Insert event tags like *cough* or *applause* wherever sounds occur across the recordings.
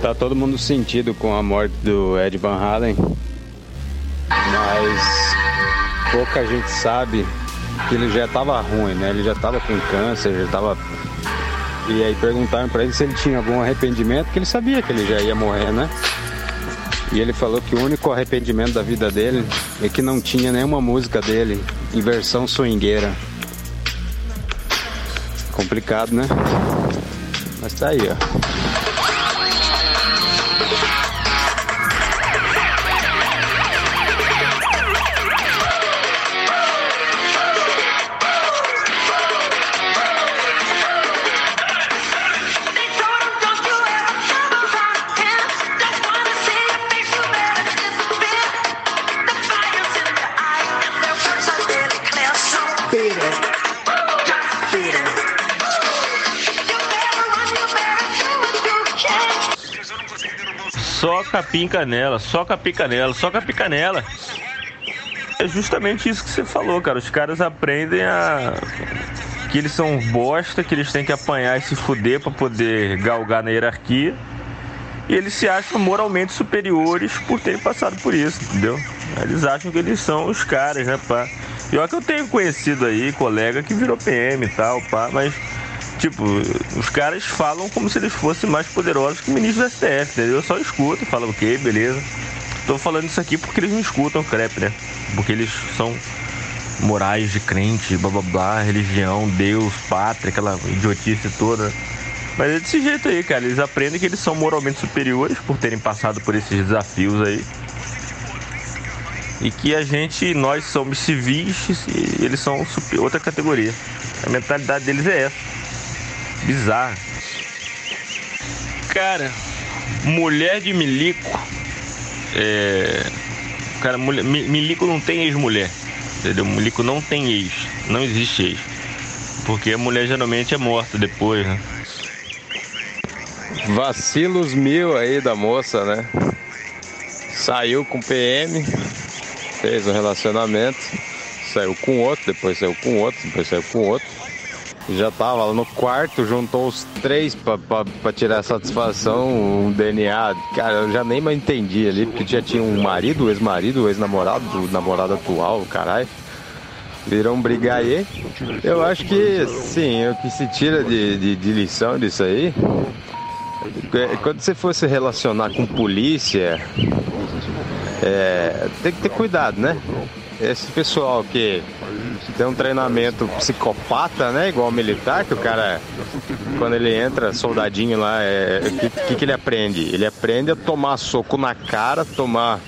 Tá todo mundo sentido com a morte do Ed Van Halen, mas pouca gente sabe que ele já tava ruim, né? Ele já tava com câncer, já tava. E aí perguntaram para ele se ele tinha algum arrependimento, porque ele sabia que ele já ia morrer, né? E ele falou que o único arrependimento da vida dele é que não tinha nenhuma música dele em versão swingueira. Complicado, né? Mas tá aí, ó. Só capim canela, só capim canela, só capim canela. É justamente isso que você falou, cara. Os caras aprendem a. que eles são bosta, que eles têm que apanhar e se fuder pra poder galgar na hierarquia. E eles se acham moralmente superiores por terem passado por isso, entendeu? Eles acham que eles são os caras, né, pá? Pior que eu tenho conhecido aí, colega que virou PM e tal, pá, mas Tipo, os caras falam como se eles fossem mais poderosos que o ministro do STF, entendeu? Eu só escuto, falo, ok, beleza. Tô falando isso aqui porque eles não escutam crepe, né? Porque eles são morais de crente, blá blá blá, religião, Deus, pátria, aquela idiotice toda. Mas é desse jeito aí, cara. Eles aprendem que eles são moralmente superiores por terem passado por esses desafios aí. E que a gente, nós somos civis e eles são outra categoria. A mentalidade deles é essa. Bizarro. Cara, mulher de milico. É. Cara, mulher, milico não tem ex-mulher. Entendeu? Milico não tem ex. Não existe ex. Porque a mulher geralmente é morta depois, né? Vacilos mil aí da moça, né? Saiu com PM, fez um relacionamento, saiu com outro, depois saiu com outro, depois saiu com outro já tava lá no quarto, juntou os três para tirar satisfação, um DNA. Cara, eu já nem mais entendi ali, porque já tinha um marido, ex-marido, ex-namorado, namorado atual, caralho. Viram brigar aí. Eu acho que, sim, o que se tira de, de, de lição disso aí é quando você for se relacionar com polícia, é, tem que ter cuidado, né? Esse pessoal que tem um treinamento psicopata, né? Igual militar, que o cara, quando ele entra, soldadinho lá, o é, que, que, que ele aprende? Ele aprende a tomar soco na cara, tomar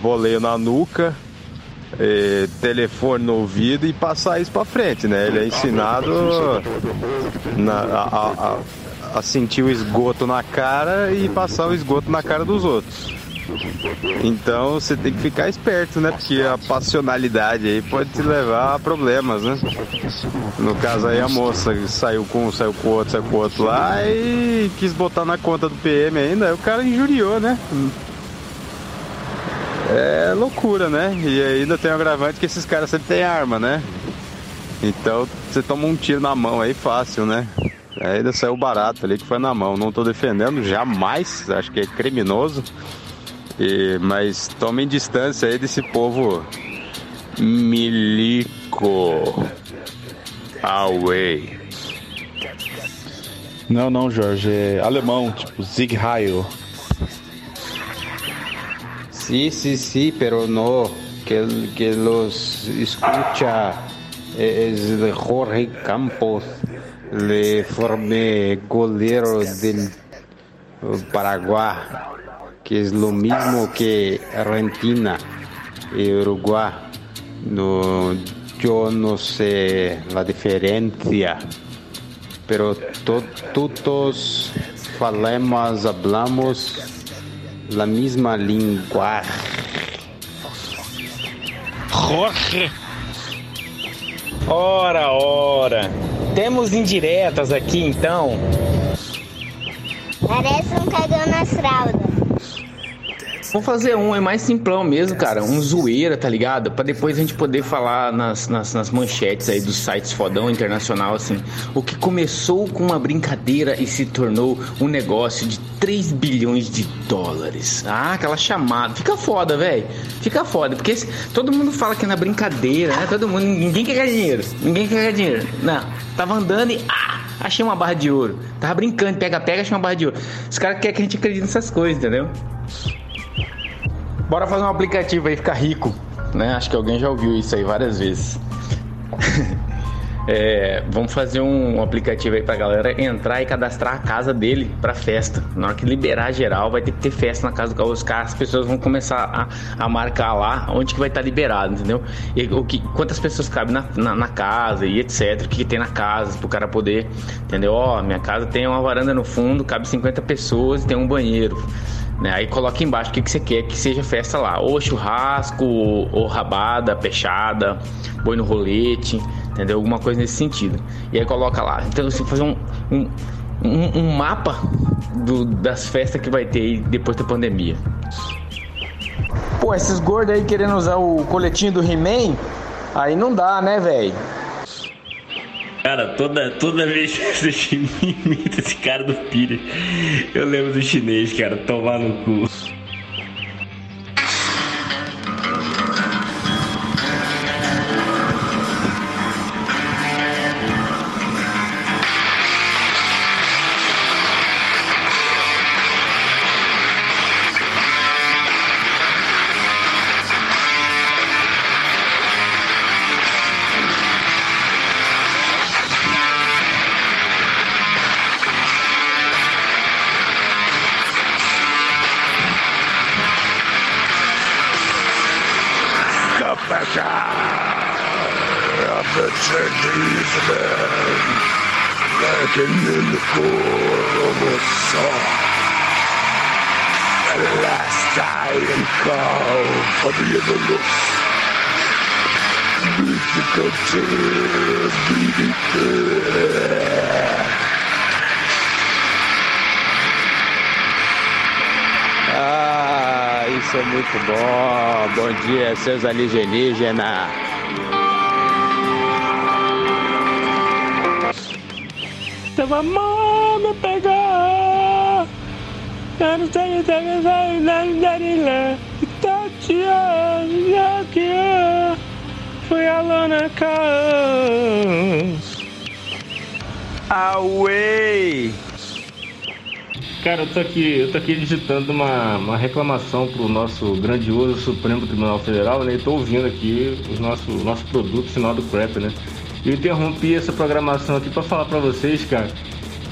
boleio na nuca, eh, telefone no ouvido e passar isso pra frente, né? Ele é ensinado na, a, a, a sentir o esgoto na cara e passar o esgoto na cara dos outros. Então você tem que ficar esperto, né? Porque a passionalidade aí pode te levar a problemas, né? No caso aí a moça saiu com um, saiu com outro, saiu com outro lá e quis botar na conta do PM ainda, aí o cara injuriou, né? É loucura, né? E ainda tem um agravante que esses caras sempre têm arma, né? Então você toma um tiro na mão aí fácil, né? Ainda saiu barato ali que foi na mão. Não tô defendendo, jamais. Acho que é criminoso. E, mas tomem distância aí desse povo milico. Away. Não, não, Jorge, é alemão, tipo Zig Heil. Sí, sí, sí, pero no, que, que los escucha es de Jorge Campos, le formé golero del Paraguay que es lo mismo que Argentina y Uruguay. No, yo no sé la diferencia, pero to, todos falamos, hablamos la misma língua. Jorge! Ora, ora! Temos indiretas aqui então. Parece um cagão nas fraldas. Vamos fazer um, é mais simplão mesmo, cara. Um zoeira, tá ligado? Pra depois a gente poder falar nas, nas, nas manchetes aí dos sites fodão internacional, assim. O que começou com uma brincadeira e se tornou um negócio de 3 bilhões de dólares. Ah, aquela chamada. Fica foda, velho. Fica foda. Porque todo mundo fala que é na brincadeira, né? Todo mundo. Ninguém quer ganhar dinheiro. Ninguém quer ganhar dinheiro. Não. Tava andando e. Ah! Achei uma barra de ouro. Tava brincando, pega-pega, achei uma barra de ouro. Os caras querem que a gente acredite nessas coisas, entendeu? Bora fazer um aplicativo aí ficar rico, né? Acho que alguém já ouviu isso aí várias vezes. *laughs* É, vamos fazer um aplicativo aí pra galera entrar e cadastrar a casa dele pra festa. Na hora que liberar geral, vai ter que ter festa na casa do carro. Os caras, as pessoas vão começar a, a marcar lá onde que vai estar tá liberado, entendeu? E o que, quantas pessoas cabem na, na, na casa e etc. O que, que, tem na casa pro cara poder, entendeu? Ó, minha casa tem uma varanda no fundo, cabe 50 pessoas e tem um banheiro. Né? Aí coloca embaixo o que, que você quer que seja festa lá. Ou churrasco, ou rabada, peixada, boi no rolete, entendeu? Alguma coisa nesse sentido. E aí coloca lá. Então você fazer um, um, um, mapa do, das festas que vai ter depois da pandemia. Pô, esses gordos aí querendo usar o coletinho do He-Man, aí não dá, né, velho? Cara, toda, toda vez que você *laughs* imita esse cara do Pires, eu lembro do chinês, cara, tomar no cu. Dia, seus alienígenas. Tava me pegar. Eu não sei se é vai lá, Tatiana, que foi a Lana Away! Cara, eu tô aqui, eu tô aqui digitando uma, uma reclamação pro nosso grandioso Supremo Tribunal Federal, né? E tô ouvindo aqui o nosso, nosso produto final do Crap, né? Eu interrompi essa programação aqui para falar para vocês, cara,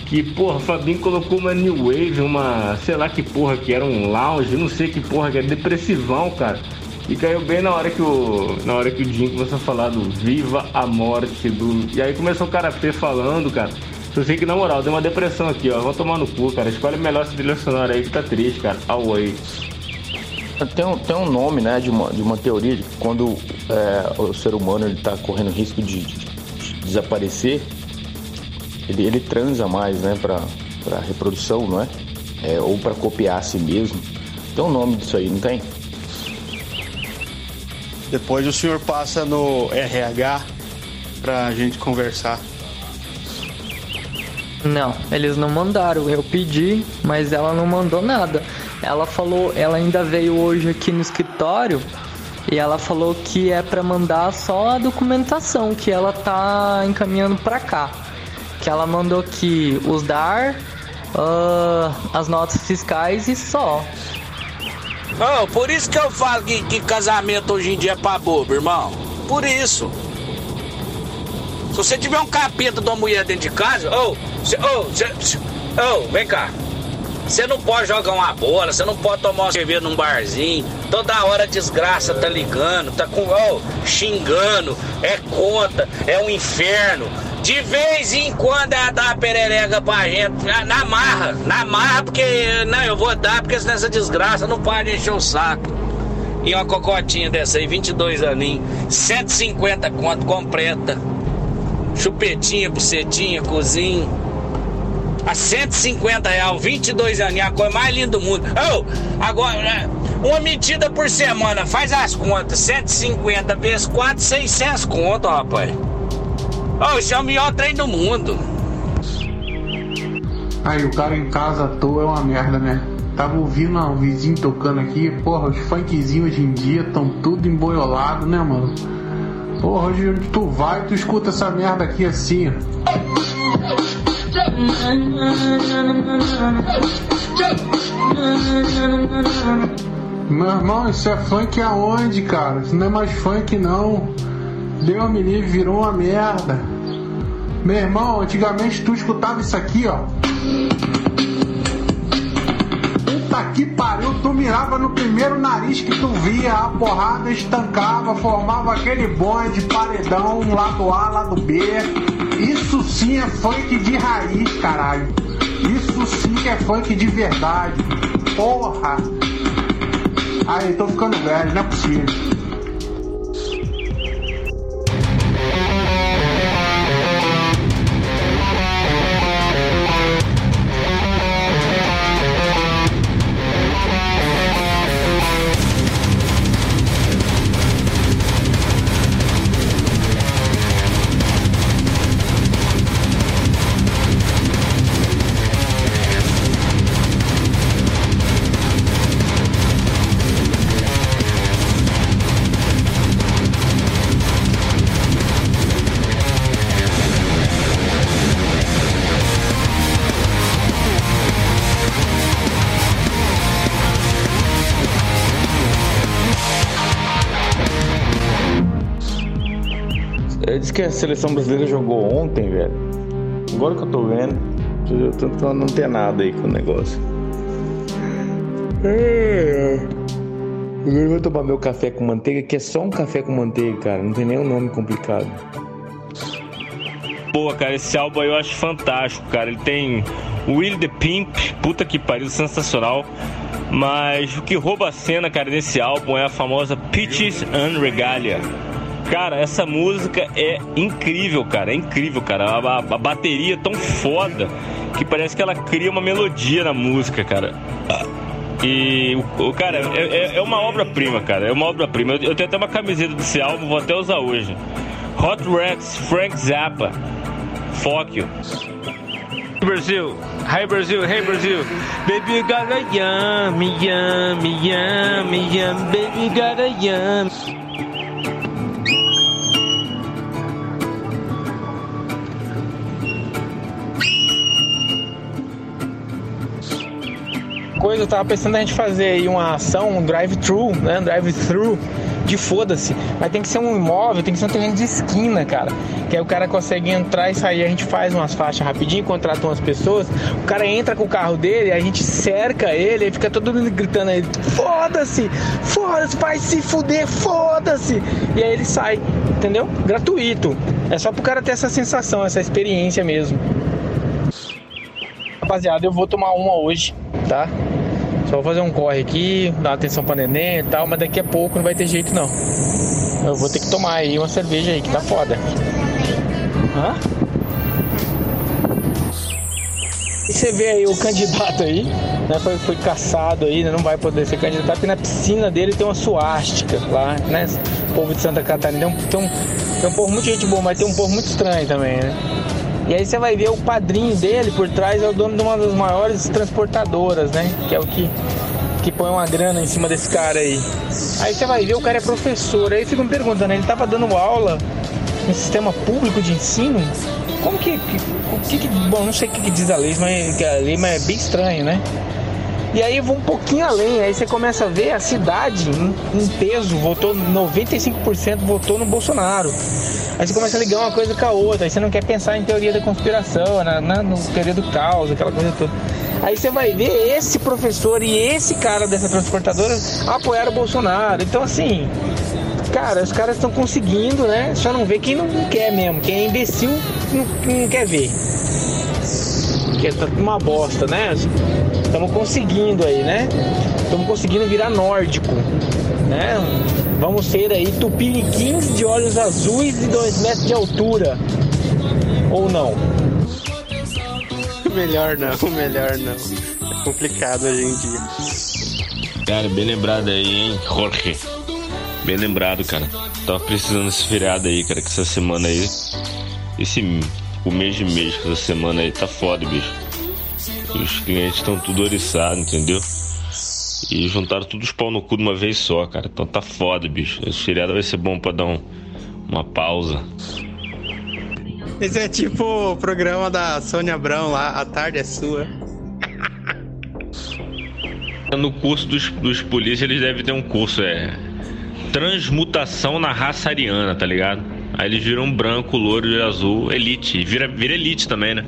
que porra, o Fabinho colocou uma New Wave, uma, sei lá que porra que era, um lounge, não sei que porra que era, depressivão, cara. E caiu bem na hora que o. Na hora que o Jim começou a falar do Viva a Morte do. E aí começou o cara P falando, cara. Que na moral, deu uma depressão aqui, ó. Vou tomar no cu, cara. Escolhe melhor esse trilha sonora aí que tá triste, cara. Away. Tem um, tem um nome, né, de uma, de uma teoria de que quando é, o ser humano ele tá correndo risco de, de, de desaparecer, ele, ele transa mais, né, pra, pra reprodução, não é? é ou para copiar a si mesmo. Tem um nome disso aí, não tem? Depois o senhor passa no RH pra gente conversar. Não, eles não mandaram. Eu pedi, mas ela não mandou nada. Ela falou, ela ainda veio hoje aqui no escritório e ela falou que é para mandar só a documentação que ela tá encaminhando para cá. Que ela mandou aqui os DAR, uh, as notas fiscais e só. Oh, por isso que eu falo que, que casamento hoje em dia é pra bobo, irmão. Por isso. Se você tiver um capeta de uma mulher dentro de casa, ô, oh, oh, vem cá. Você não pode jogar uma bola, você não pode tomar uma cerveja num barzinho. Toda hora a desgraça tá ligando, tá com, oh, xingando, é conta, é um inferno. De vez em quando ela dá uma perereca pra gente, na marra, na marra, porque não, eu vou dar, porque senão essa desgraça não pode encher o saco. E uma cocotinha dessa aí, 22 aninhos, 150 conto completa. Chupetinha, bucetinha, cozinha. A 150 reais, 22 anos, a coisa mais linda do mundo. Oh, agora, né, uma medida por semana, faz as contas. 150 vezes 4, 600 conto, rapaz. Oh, isso é o melhor trem do mundo. Aí, o cara em casa à toa é uma merda, né? Tava ouvindo um vizinho tocando aqui, porra, os funkzinhos hoje em dia estão tudo emboiolado, né, mano? Porra, hoje tu vai, tu escuta essa merda aqui assim. Meu irmão, isso é funk aonde, cara? Isso não é mais funk não. Deu me livre, virou uma merda. Meu irmão, antigamente tu escutava isso aqui, ó. Puta que pariu, tu mirava no primeiro nariz que tu via, a porrada estancava, formava aquele bonde, paredão, lado A, lado B. Isso sim é funk de raiz, caralho. Isso sim é funk de verdade. Porra! Aí, tô ficando velho, não é possível. Que a seleção brasileira jogou ontem, velho. Agora que eu tô vendo, eu tô tentando não ter nada aí com o negócio. É. Agora eu vou tomar meu café com manteiga, que é só um café com manteiga, cara. Não tem nenhum nome complicado. Pô, cara, esse álbum aí eu acho fantástico, cara. Ele tem Will the Pimp, puta que pariu, sensacional. Mas o que rouba a cena, cara, nesse álbum é a famosa Peaches and Regalia. Cara, essa música é incrível, cara. É incrível, cara. A, a, a bateria é tão foda que parece que ela cria uma melodia na música, cara. E o cara, é, é, é uma obra-prima, cara. É uma obra-prima. Eu, eu, tenho até uma camiseta desse álbum, vou até usar hoje. Hot Rats, Frank Zappa. You. Brasil, hi Brasil, hey Brasil. Baby, you a yummy, yummy, yummy, yum. Baby, you a yum. Coisa, eu tava pensando a gente fazer aí uma ação, um drive-thru, né? Um drive-thru de foda-se. Mas tem que ser um imóvel, tem que ser um terreno de esquina, cara. Que aí o cara consegue entrar e sair, a gente faz umas faixas rapidinho, contrata umas pessoas, o cara entra com o carro dele, a gente cerca ele, e fica todo mundo gritando aí, foda-se, foda-se, vai se fuder, foda-se. E aí ele sai, entendeu? Gratuito. É só pro cara ter essa sensação, essa experiência mesmo. Rapaziada, eu vou tomar uma hoje, tá? Só vou fazer um corre aqui, dar atenção pra neném e tal, mas daqui a pouco não vai ter jeito não. Eu vou ter que tomar aí uma cerveja aí, que tá foda. Hã? E você vê aí o candidato aí, né? Foi, foi caçado aí, né, não vai poder ser candidato, porque na piscina dele tem uma suástica lá, né? O povo de Santa Catarina tem um, tem um, tem um povo muito gente boa, mas tem um povo muito estranho também, né? E aí você vai ver o padrinho dele por trás é o dono de uma das maiores transportadoras, né? Que é o que, que põe uma grana em cima desse cara aí. Aí você vai ver o cara é professor. Aí fica me perguntando, ele tava dando aula no sistema público de ensino? Como que. que, que bom, não sei o que, que diz a lei, mas a lei mas é bem estranho, né? E aí vou um pouquinho além, aí você começa a ver a cidade em, em peso, votou 95% votou no Bolsonaro. Aí você começa a ligar uma coisa com a outra, aí você não quer pensar em teoria da conspiração, na, na no teoria do caos, aquela coisa toda. Aí você vai ver esse professor e esse cara dessa transportadora apoiar o Bolsonaro. Então assim, cara, os caras estão conseguindo, né? Só não vê quem não quer mesmo, quem é imbecil não, não quer ver. Que é uma bosta, né? Estamos conseguindo aí, né? Estamos conseguindo virar nórdico, né? Vamos ser aí tupiniquins de olhos azuis e dois metros de altura. Ou não? melhor não, melhor não. É complicado hoje em dia. Cara, bem lembrado aí, hein, Jorge? Bem lembrado, cara. Tava precisando desse feriado aí, cara, que essa semana aí. Esse o mês de mês, essa semana aí tá foda, bicho. Os clientes estão tudo oriçados, entendeu? E juntaram todos os pau no cu de uma vez só, cara. Então tá foda, bicho. Esse feriado vai ser bom pra dar um, uma pausa. Esse é tipo o programa da Sônia Abrão lá, A Tarde é Sua. No curso dos, dos polícias, eles devem ter um curso, é. Transmutação na raça ariana, tá ligado? Aí eles viram branco, louro e azul, elite. Vira, vira elite também, né?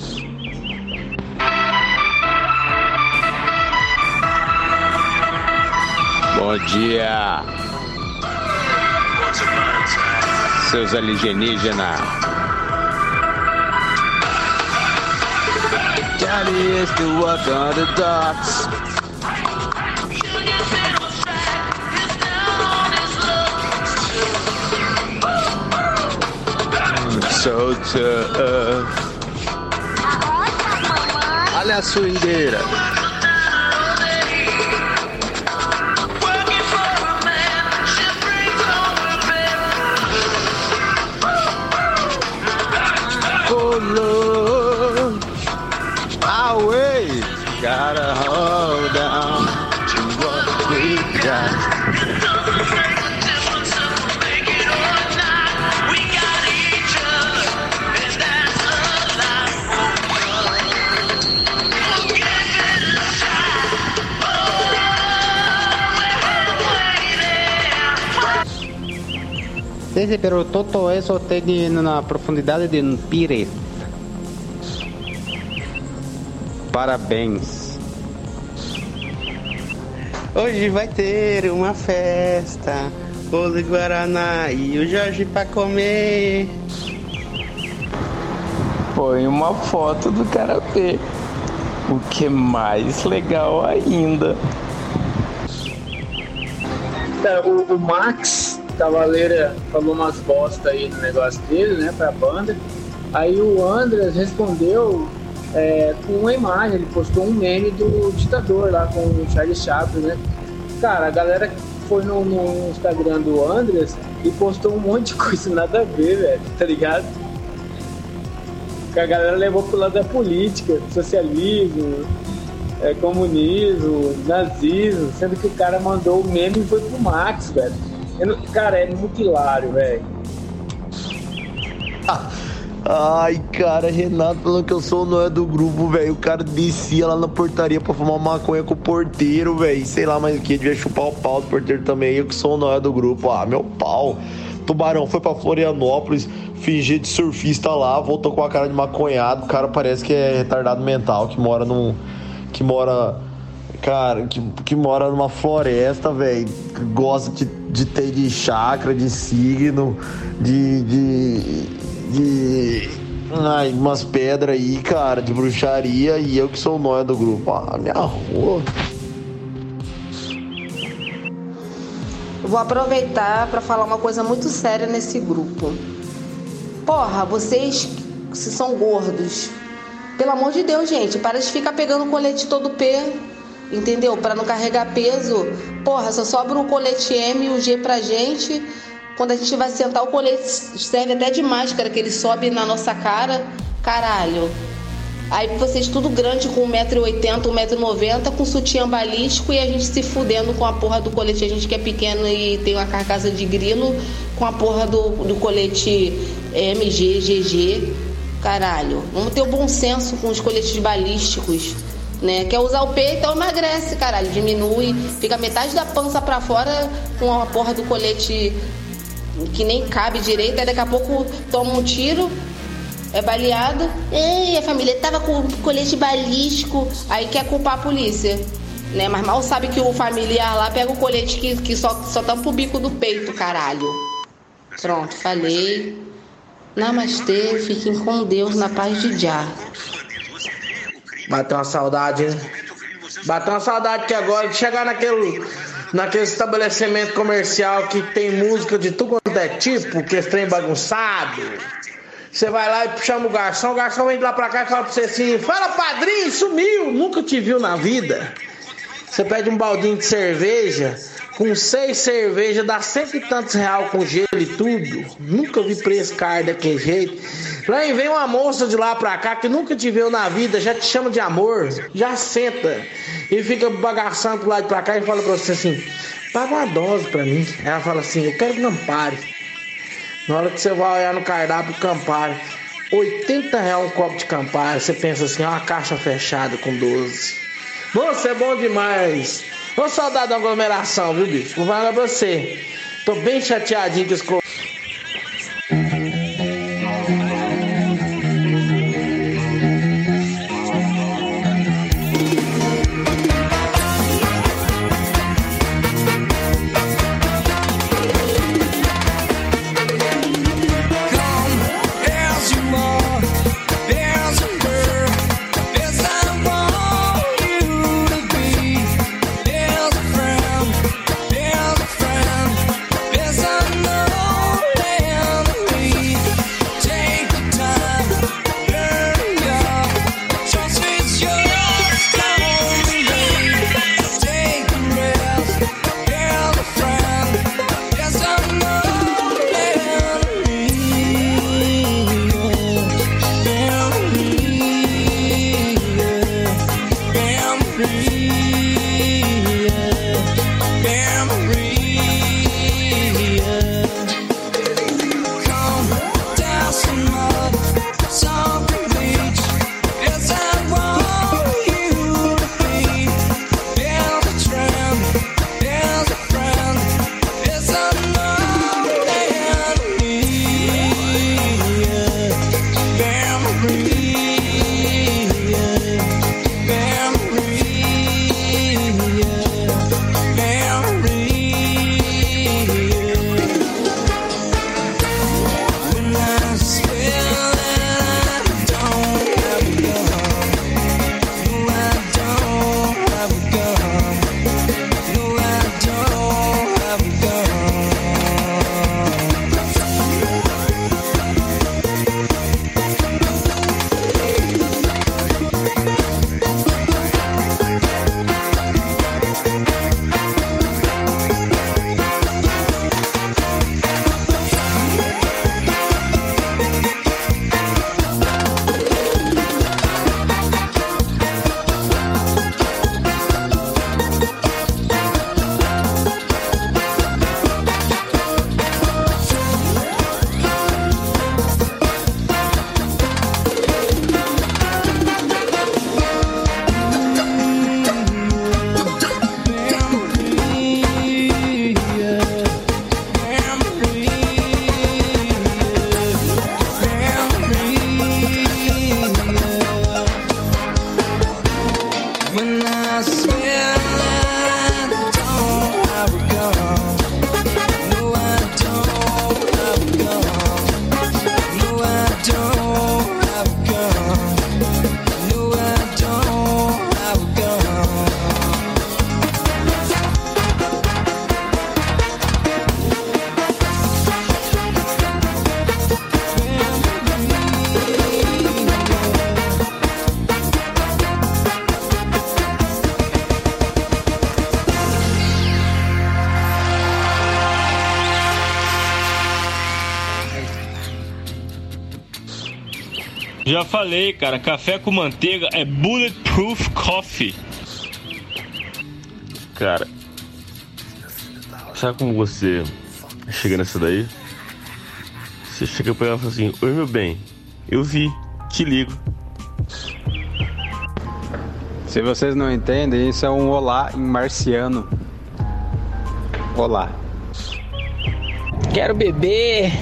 Bom dia, seus alienígenas. That is the work Olha a swingueira. Sí, sí, pero todo eso tiene una profundidad de un pires. Parabéns. Hoje vai ter uma festa, bolo de Guaraná e o Jorge pra comer. Põe uma foto do karatê. O que é mais legal ainda. Cara, o, o Max Cavaleira falou umas bosta aí no negócio dele, né, pra banda. Aí o Andras respondeu é, com uma imagem, ele postou um meme do ditador lá com o Charles Chaplin, né? Cara, a galera foi no, no Instagram do Andras e postou um monte de coisa *laughs* nada a ver, velho, tá ligado? A galera levou pro lado da política, socialismo, é, comunismo, nazismo, sendo que o cara mandou o meme e foi pro Max, velho. Não- cara, é muito hilário, velho. *laughs* Ai, cara, Renato falando que eu sou o Noé do grupo, velho. O cara descia lá na portaria pra fumar maconha com o porteiro, velho. Sei lá mais o que, devia chupar o pau do porteiro também. Eu que sou o Noé do grupo. Ah, meu pau. Tubarão foi pra Florianópolis, fingir de surfista lá, voltou com a cara de maconhado. O cara parece que é retardado mental, que mora num. que mora. Cara, que, que mora numa floresta, velho. Gosta de, de ter de chakra, de signo, de. de. de. Ai, umas pedras aí, cara, de bruxaria. E eu que sou o nóia do grupo. Ah, minha rua. Vou aproveitar para falar uma coisa muito séria nesse grupo. Porra, vocês se são gordos. Pelo amor de Deus, gente, para de ficar pegando colete todo P, entendeu? Para não carregar peso. Porra, só sobra o colete M e o G pra gente. Quando a gente vai sentar, o colete serve até de máscara, que ele sobe na nossa cara. Caralho. Aí vocês tudo grande com 1,80m, 1,90m, com sutiã balístico e a gente se fudendo com a porra do colete. A gente que é pequeno e tem uma carcaça de grilo com a porra do, do colete MG, GG. Caralho. Vamos ter o bom senso com os coletes balísticos. Né? Quer usar o peito, então emagrece, caralho. Diminui, fica metade da pança pra fora com a porra do colete que nem cabe direito. Aí daqui a pouco toma um tiro, é baleado. Ei, a família tava com colete balístico. Aí quer culpar a polícia. Né? Mas mal sabe que o familiar lá pega o colete que, que só, só tampa o bico do peito, caralho. Pronto, falei. Namastê, fiquem com Deus na paz de Já. Bateu uma saudade, né? Bateu uma saudade que agora de chegar naquele, naquele estabelecimento comercial que tem música de tudo quanto é tipo, que esse trem bagunçado. Você vai lá e chama o garçom, o garçom vem de lá pra cá e fala pra você assim: Fala padrinho, sumiu, nunca te viu na vida. Você pede um baldinho de cerveja, com seis cervejas, dá cento e tantos real com gelo e tudo. Nunca vi preço caro daquele jeito. Lá vem uma moça de lá pra cá que nunca te viu na vida, já te chama de amor, já senta e fica bagaçando pro lado pra cá e fala pra você assim: paga uma dose pra mim. Ela fala assim: eu quero Campari. Na hora que você vai olhar no cardápio Campari, 80 reais um copo de Campari, você pensa assim: é uma caixa fechada com 12. Nossa, é bom demais. Ô saudade da aglomeração, viu, bicho? Vou falar pra você. Tô bem chateadinho com esse Já falei, cara, café com manteiga é bulletproof coffee. Cara, sabe como você chega nessa daí? Você chega pra ela e fala assim: Oi, meu bem, eu vi, te ligo. Se vocês não entendem, isso é um olá em marciano. Olá. Quero beber.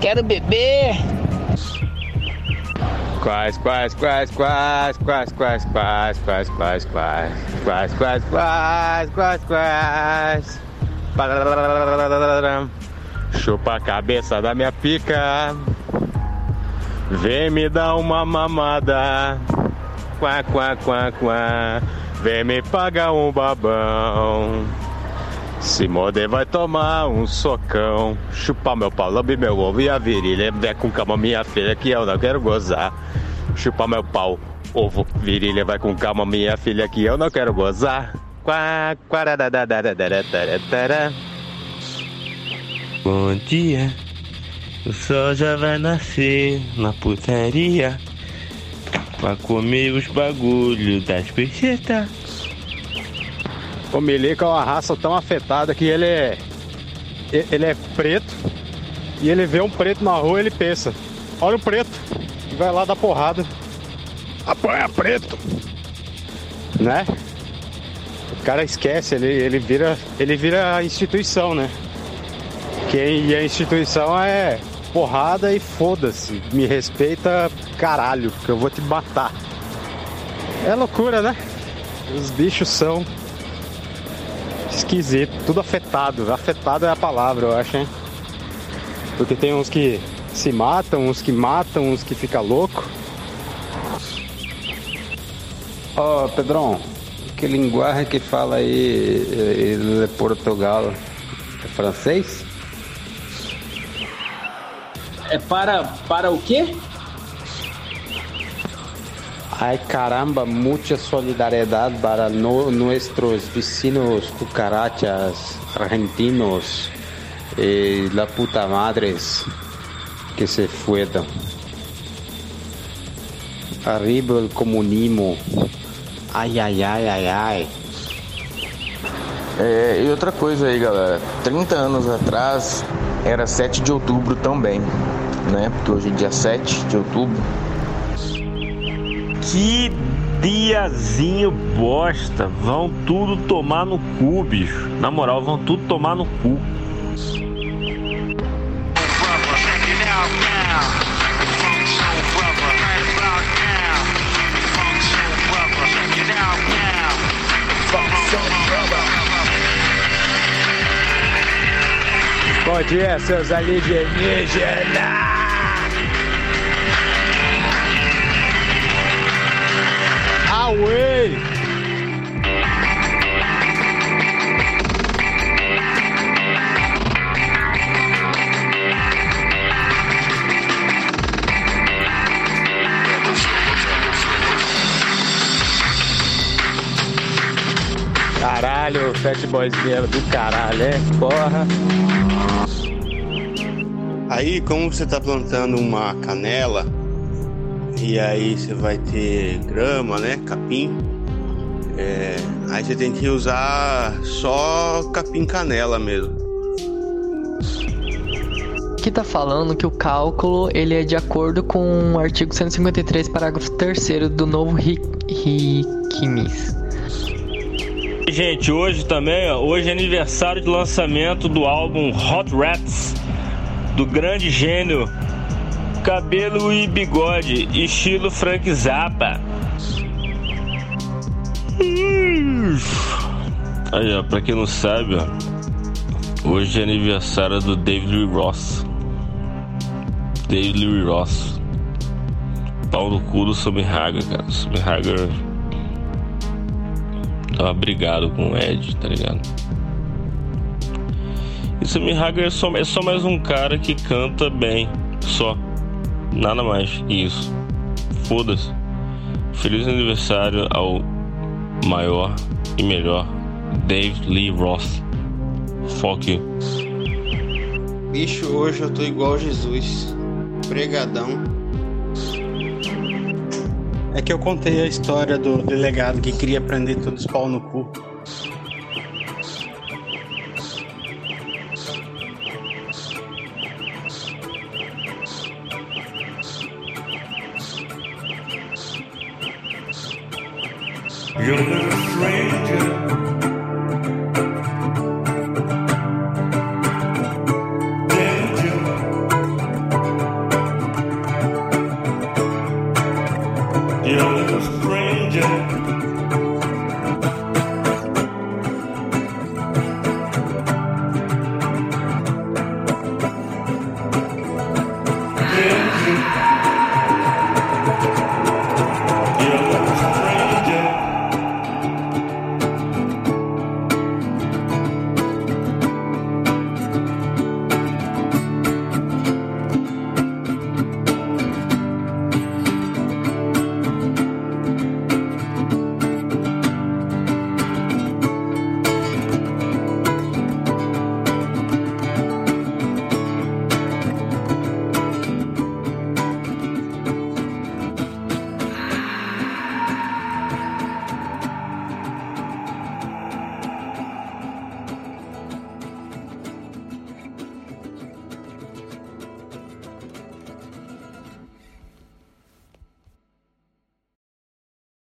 Quero beber. Quais, quais, quais, quais, quais, quais, quais, quais, quais, quais, quais, quais, quais, quais, quais. Chupa a cabeça da minha pica. Vem me dar uma mamada. Quá, quá, quá, quá. Vem me pagar um babão. Se morder vai tomar um socão, chupar meu pau, lamber meu ovo e a virilha, é com calma minha filha que eu não quero gozar. Chupar meu pau, ovo, virilha, vai com calma minha filha que eu não quero gozar. Quá, Bom dia, o sol já vai nascer na putaria pra comer os bagulhos das peixetas. O Milico é uma raça tão afetada que ele é. Ele é preto e ele vê um preto na rua ele pensa: olha o preto, e vai lá dar porrada. Apanha preto! Né? O cara esquece, ele, ele vira. Ele vira a instituição, né? Quem e a instituição é porrada e foda-se. Me respeita, caralho, porque eu vou te matar. É loucura, né? Os bichos são esquisito, tudo afetado. Afetado é a palavra, eu acho, hein? Porque tem uns que se matam, uns que matam, uns que fica louco. Ó, Pedrão, que linguagem que fala aí eh, de Portugal? É francês? É para, para o quê? Ai caramba, muita solidariedade para no, nuestros vecinos cucarachas argentinos e la puta madres que se fueron. Arriba el comunismo. Ai, ai, ai, ai, ai. É, e outra coisa aí, galera. 30 anos atrás era 7 de outubro também, né? Porque hoje é dia 7 de outubro. Que diazinho bosta. Vão tudo tomar no cu, bicho. Na moral, vão tudo tomar no cu. Bom dia, seus alienígenas! Away! Caralho, Fat Boys mesmo do caralho, é? Porra! Aí, como você tá plantando uma canela, e aí você vai ter grama, né? Capim. é, aí você tem que usar só capim canela mesmo. Aqui tá falando que o cálculo ele é de acordo com o artigo 153, parágrafo 3 do novo RICMIS. Gente, hoje também, ó, hoje é aniversário de lançamento do álbum Hot Rats do grande gênio Cabelo e Bigode, estilo Frank Zappa. Aí, ó, pra quem não sabe, ó, hoje é aniversário do David Lee Ross. David Lee Ross. Pau no cu do Sammy Hagar, cara. Sammy Hagar tava brigado com o Ed, tá ligado? E Sammy é só, é só mais um cara que canta bem, só. Nada mais que isso. Foda-se. Feliz aniversário ao maior e melhor David Lee Ross. Fuck you. Bicho, hoje eu tô igual Jesus. Pregadão. É que eu contei a história do delegado que queria prender todos os pau no cu. You're